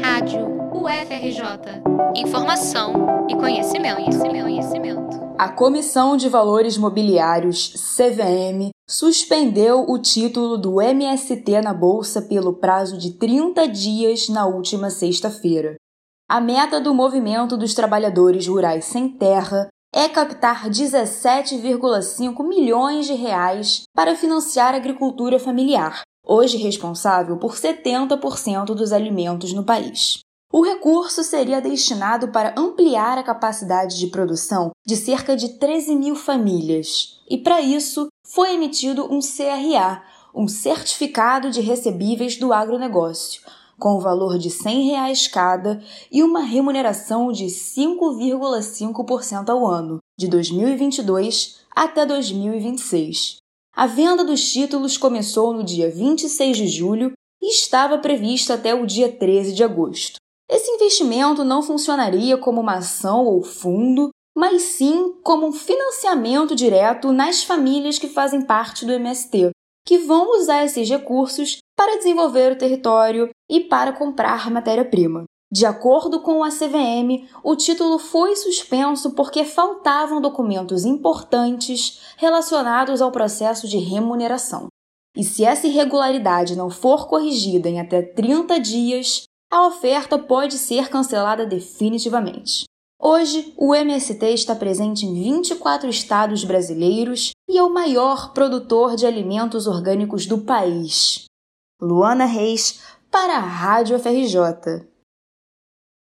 Rádio UFRJ. Informação e conhecimento, conhecimento, conhecimento. A Comissão de Valores Mobiliários, CVM, suspendeu o título do MST na Bolsa pelo prazo de 30 dias na última sexta-feira. A meta do Movimento dos Trabalhadores Rurais Sem Terra é captar 17,5 milhões de reais para financiar a agricultura familiar, hoje responsável por 70% dos alimentos no país. O recurso seria destinado para ampliar a capacidade de produção de cerca de 13 mil famílias, e para isso foi emitido um CRA, um Certificado de Recebíveis do Agronegócio, com o valor de 100 reais cada e uma remuneração de 5,5% ao ano, de 2022 até 2026. A venda dos títulos começou no dia 26 de julho e estava prevista até o dia 13 de agosto. Esse investimento não funcionaria como uma ação ou fundo, mas sim como um financiamento direto nas famílias que fazem parte do MST, que vão usar esses recursos para desenvolver o território e para comprar matéria-prima. De acordo com a CVM, o título foi suspenso porque faltavam documentos importantes relacionados ao processo de remuneração. E se essa irregularidade não for corrigida em até 30 dias, a oferta pode ser cancelada definitivamente. Hoje, o MST está presente em 24 estados brasileiros e é o maior produtor de alimentos orgânicos do país. Luana Reis, para a Rádio FRJ.